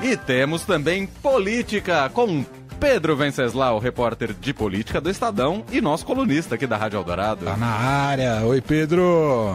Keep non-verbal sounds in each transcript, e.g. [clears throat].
E temos também política com Pedro Venceslau, repórter de política do Estadão e nosso colunista aqui da Rádio Eldorado. Tá na área. Oi, Pedro.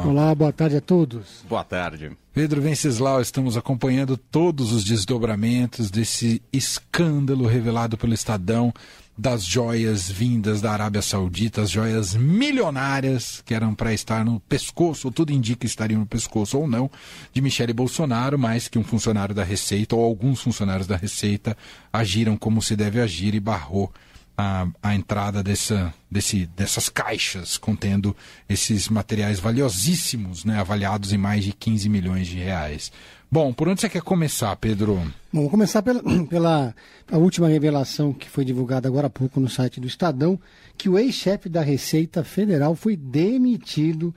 Olá, boa tarde a todos. Boa tarde. Pedro Venceslau, estamos acompanhando todos os desdobramentos desse escândalo revelado pelo Estadão das joias vindas da Arábia Saudita, as joias milionárias que eram para estar no pescoço, tudo indica estariam no pescoço ou não, de Michele Bolsonaro, mas que um funcionário da Receita ou alguns funcionários da Receita agiram como se deve agir e barrou a, a entrada dessa, desse, dessas caixas contendo esses materiais valiosíssimos, né, avaliados em mais de 15 milhões de reais. Bom, por onde você quer começar, Pedro? Bom, vou começar [clears throat] pela, pela última revelação que foi divulgada agora há pouco no site do Estadão, que o ex-chefe da Receita Federal foi demitido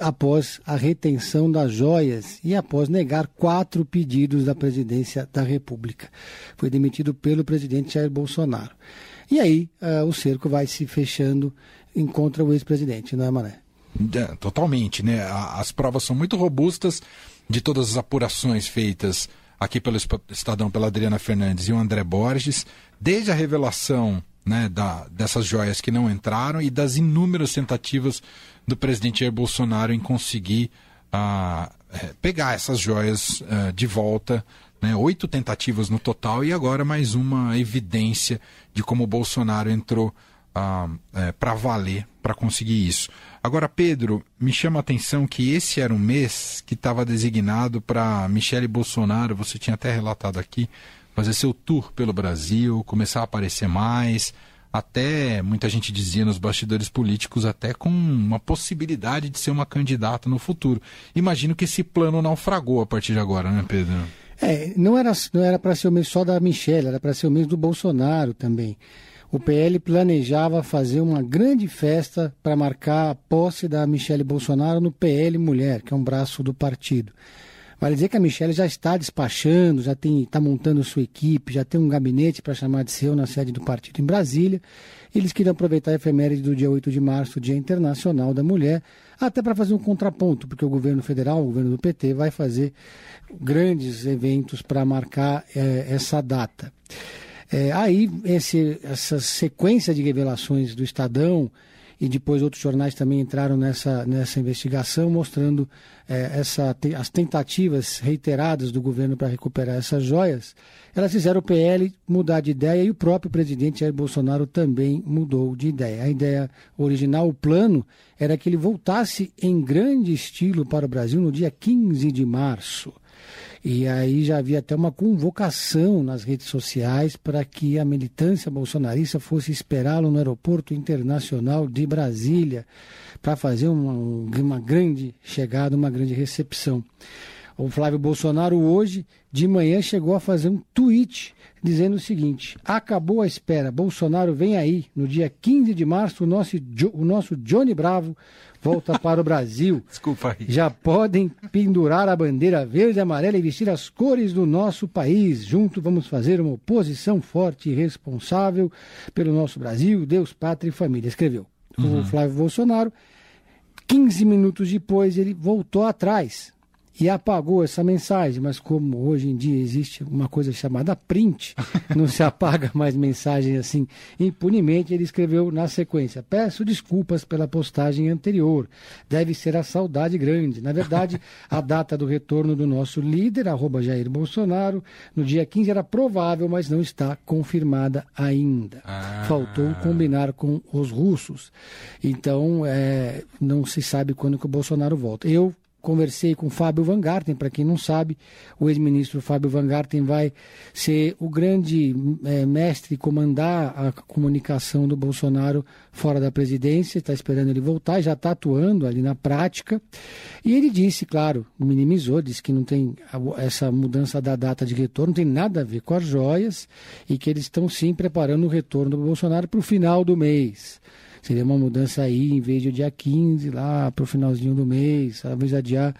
após a retenção das joias e após negar quatro pedidos da presidência da República. Foi demitido pelo presidente Jair Bolsonaro. E aí uh, o cerco vai se fechando contra o ex-presidente, não é, Mané? É, totalmente, né? As provas são muito robustas de todas as apurações feitas aqui pelo Estadão, pela Adriana Fernandes e o André Borges, desde a revelação né, da, dessas joias que não entraram e das inúmeras tentativas do presidente Jair Bolsonaro em conseguir uh, pegar essas joias uh, de volta. Né, oito tentativas no total e agora mais uma evidência de como o Bolsonaro entrou uh, é, para valer para conseguir isso. Agora, Pedro, me chama a atenção que esse era um mês que estava designado para Michele Bolsonaro, você tinha até relatado aqui, fazer seu tour pelo Brasil, começar a aparecer mais, até muita gente dizia nos bastidores políticos, até com uma possibilidade de ser uma candidata no futuro. Imagino que esse plano naufragou a partir de agora, né, Pedro? É, não era não era para ser o mês só da Michelle, era para ser o mês do Bolsonaro também o PL planejava fazer uma grande festa para marcar a posse da Michele Bolsonaro no PL Mulher, que é um braço do partido. Vale dizer que a Michelle já está despachando, já está montando sua equipe, já tem um gabinete para chamar de seu na sede do partido em Brasília. Eles queriam aproveitar a efeméride do dia 8 de março, Dia Internacional da Mulher, até para fazer um contraponto, porque o governo federal, o governo do PT, vai fazer grandes eventos para marcar é, essa data. É, aí, esse, essa sequência de revelações do Estadão e depois outros jornais também entraram nessa, nessa investigação, mostrando é, essa, as tentativas reiteradas do governo para recuperar essas joias. Elas fizeram o PL mudar de ideia e o próprio presidente Jair Bolsonaro também mudou de ideia. A ideia original, o plano, era que ele voltasse em grande estilo para o Brasil no dia 15 de março. E aí já havia até uma convocação nas redes sociais para que a militância bolsonarista fosse esperá-lo no aeroporto internacional de Brasília para fazer uma, uma grande chegada, uma grande recepção. O Flávio Bolsonaro hoje de manhã chegou a fazer um tweet dizendo o seguinte: acabou a espera, Bolsonaro vem aí. No dia 15 de março, o nosso, o nosso Johnny Bravo volta para o Brasil. [laughs] Desculpa aí. Já podem pendurar a bandeira verde e amarela e vestir as cores do nosso país. Junto vamos fazer uma oposição forte e responsável pelo nosso Brasil, Deus, pátria e família. Escreveu uhum. o Flávio Bolsonaro. 15 minutos depois ele voltou atrás e apagou essa mensagem, mas como hoje em dia existe uma coisa chamada print, [laughs] não se apaga mais mensagem assim impunemente, ele escreveu na sequência: Peço desculpas pela postagem anterior, deve ser a saudade grande. Na verdade, a [laughs] data do retorno do nosso líder, arroba Jair Bolsonaro, no dia 15 era provável, mas não está confirmada ainda. Ah. Faltou combinar com os russos. Então, é, não se sabe quando que o Bolsonaro volta. Eu conversei com Fábio Van Garten, para quem não sabe, o ex-ministro Fábio Van Garten vai ser o grande é, mestre comandar a comunicação do Bolsonaro fora da presidência, está esperando ele voltar, já está atuando ali na prática. E ele disse, claro, minimizou, disse que não tem essa mudança da data de retorno, não tem nada a ver com as joias e que eles estão sim preparando o retorno do Bolsonaro para o final do mês. Seria uma mudança aí, em vez de dia 15, lá para o finalzinho do mês, talvez adiar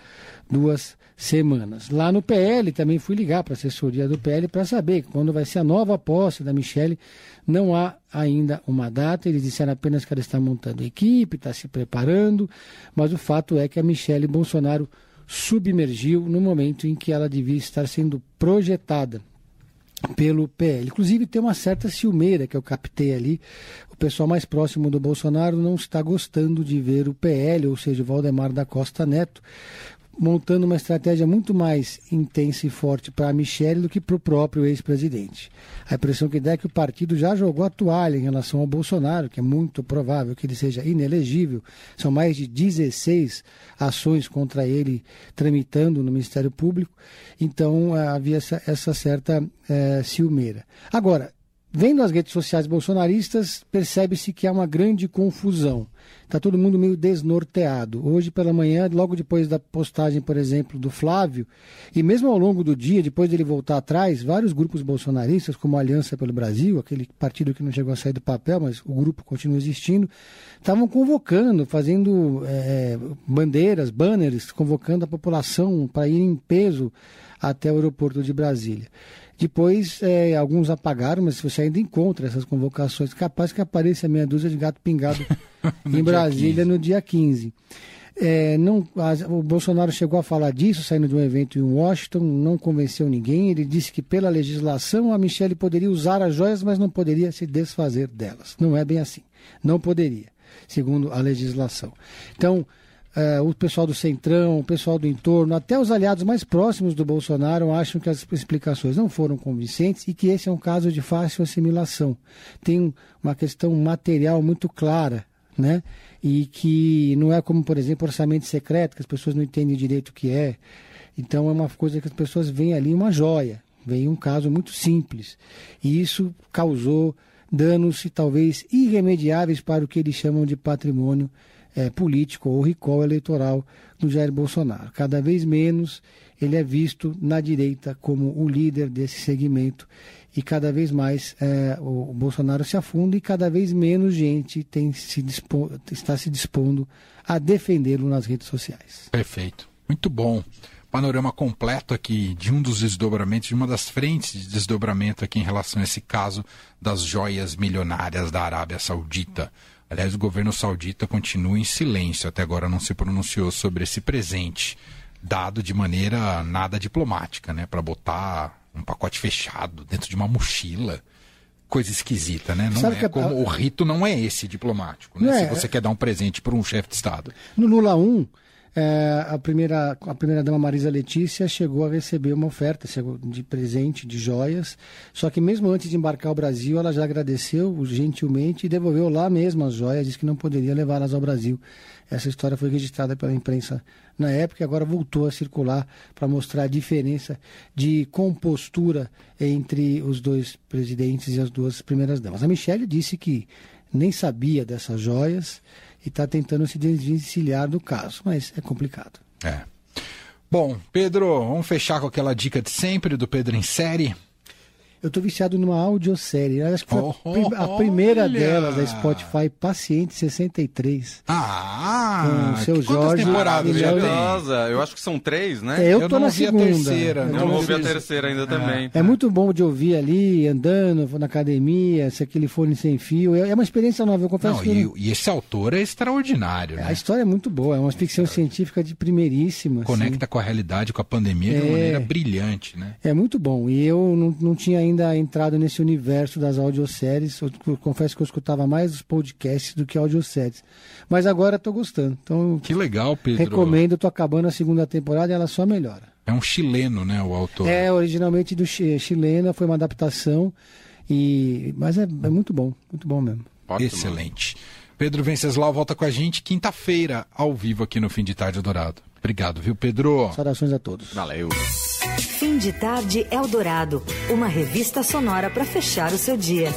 duas semanas. Lá no PL, também fui ligar para a assessoria do PL para saber quando vai ser a nova posse da Michelle. Não há ainda uma data, eles disseram apenas que ela está montando equipe, está se preparando, mas o fato é que a Michelle Bolsonaro submergiu no momento em que ela devia estar sendo projetada pelo PL. Inclusive tem uma certa ciumeira que eu captei ali. O pessoal mais próximo do Bolsonaro não está gostando de ver o PL, ou seja, o Valdemar da Costa Neto, montando uma estratégia muito mais intensa e forte para a Michelle do que para o próprio ex-presidente. A impressão que dá é que o partido já jogou a toalha em relação ao Bolsonaro, que é muito provável que ele seja inelegível. São mais de 16 ações contra ele tramitando no Ministério Público. Então havia essa, essa certa é, ciumeira. Agora, Vendo as redes sociais bolsonaristas, percebe-se que há uma grande confusão. Está todo mundo meio desnorteado. Hoje pela manhã, logo depois da postagem, por exemplo, do Flávio, e mesmo ao longo do dia, depois dele voltar atrás, vários grupos bolsonaristas, como a Aliança pelo Brasil, aquele partido que não chegou a sair do papel, mas o grupo continua existindo, estavam convocando, fazendo é, bandeiras, banners, convocando a população para ir em peso até o aeroporto de Brasília. Depois, é, alguns apagaram, mas você ainda encontra essas convocações. Capaz que apareça meia dúzia de gato pingado [laughs] em Brasília no dia 15. É, não, a, o Bolsonaro chegou a falar disso, saindo de um evento em Washington, não convenceu ninguém. Ele disse que, pela legislação, a Michelle poderia usar as joias, mas não poderia se desfazer delas. Não é bem assim. Não poderia, segundo a legislação. Então, é, o pessoal do Centrão, o pessoal do entorno, até os aliados mais próximos do Bolsonaro acham que as explicações não foram convincentes e que esse é um caso de fácil assimilação. Tem uma questão material muito clara, né? E que não é como, por exemplo, orçamento secreto, que as pessoas não entendem direito o que é. Então é uma coisa que as pessoas veem ali uma joia, veem um caso muito simples. E isso causou danos talvez irremediáveis para o que eles chamam de patrimônio é, político ou recall eleitoral do Jair Bolsonaro. Cada vez menos ele é visto na direita como o líder desse segmento e cada vez mais é, o, Bolsonaro se afunda e cada vez menos gente tem se dispo, está se dispondo a defendê-lo nas redes sociais. Perfeito. Muito bom. Panorama completo aqui de um dos desdobramentos, de uma das frentes de desdobramento aqui em relação a esse caso das joias milionárias da Arábia Saudita. Aliás, o governo saudita continua em silêncio, até agora não se pronunciou sobre esse presente, dado de maneira nada diplomática, né? Para botar um pacote fechado dentro de uma mochila. Coisa esquisita, né? Não Sabe é como, a... O rito não é esse diplomático, né? Se é... você quer dar um presente para um chefe de Estado. No Lula 1, é, a primeira a primeira dama Marisa Letícia chegou a receber uma oferta de presente de joias. Só que mesmo antes de embarcar ao Brasil ela já agradeceu gentilmente e devolveu lá mesmo as joias disse que não poderia levá-las ao Brasil. Essa história foi registrada pela imprensa na época e agora voltou a circular para mostrar a diferença de compostura entre os dois presidentes e as duas primeiras damas. A Michelle disse que nem sabia dessas joias e está tentando se desvencilhar do caso, mas é complicado. É. Bom, Pedro, vamos fechar com aquela dica de sempre do Pedro em série. Eu tô viciado numa audiosérie. Acho que foi oh, a, a primeira olha. delas, da Spotify, Paciente 63. Ah! Com o seu Jorge. temporadas já tem? Eu acho que são três, né? É, eu, eu tô na segunda. terceira. Eu, eu não ouvi a terceira ainda é. também. É muito bom de ouvir ali, andando na academia, se aquele fone sem fio. É, é uma experiência nova, eu confesso. Não, que e, e, esse autor é extraordinário, né? A história é muito boa, é uma ficção científica de primeiríssima. Assim. Conecta assim. com a realidade, com a pandemia é, de uma é. maneira brilhante, né? É muito bom. E eu não, não tinha ainda ainda entrado nesse universo das audioséries. Eu, confesso que eu escutava mais os podcasts do que audioséries. Mas agora estou gostando. Então, que legal, Pedro. Recomendo, estou acabando a segunda temporada e ela só melhora. É um chileno, né, o autor? É, originalmente do chileno, foi uma adaptação. E... Mas é, é muito bom, muito bom mesmo. Ótimo. Excelente. Pedro Venceslau volta com a gente quinta-feira, ao vivo aqui no Fim de Tarde Dourado. Obrigado, viu, Pedro? Saudações a todos. Valeu. Fim de Tarde Eldorado, uma revista sonora para fechar o seu dia.